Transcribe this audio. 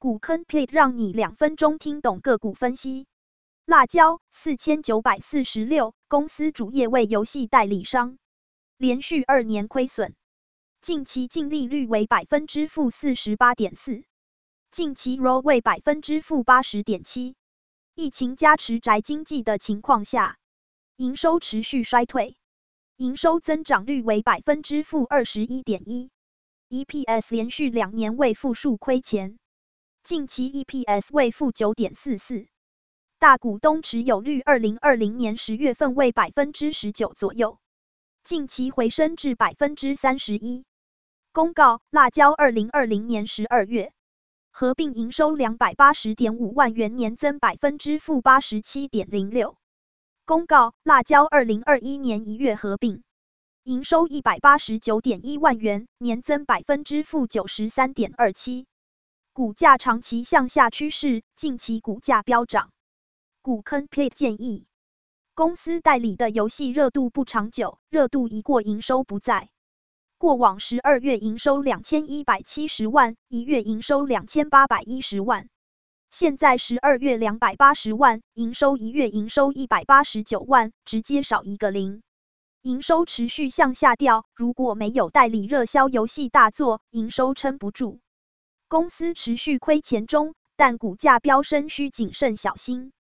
股坑 plate 让你两分钟听懂个股分析。辣椒四千九百四十六，公司主业为游戏代理商，连续二年亏损，近期净利率为百分之负四十八点四，近期 ROE 为百分之负八十点七。疫情加持宅经济的情况下，营收持续衰退，营收增长率为百分之负二十一点一，EPS 连续两年为负数亏钱，近期 EPS 为负九点四四。大股东持有率二零二零年十月份为百分之十九左右，近期回升至百分之三十一。公告：辣椒二零二零年十二月合并营收两百八十点五万元，年增百分之负八十七点零六。公告：辣椒二零二一年一月合并营收一百八十九点一万元，年增百分之负九十三点二七。股价长期向下趋势，近期股价飙涨。股坑 plate 建议，公司代理的游戏热度不长久，热度一过营收不在。过往十二月营收两千一百七十万，一月营收两千八百一十万，现在十二月两百八十万，营收一月营收一百八十九万，直接少一个零。营收持续向下掉，如果没有代理热销游戏大作，营收撑不住。公司持续亏钱中，但股价飙升需谨慎小心。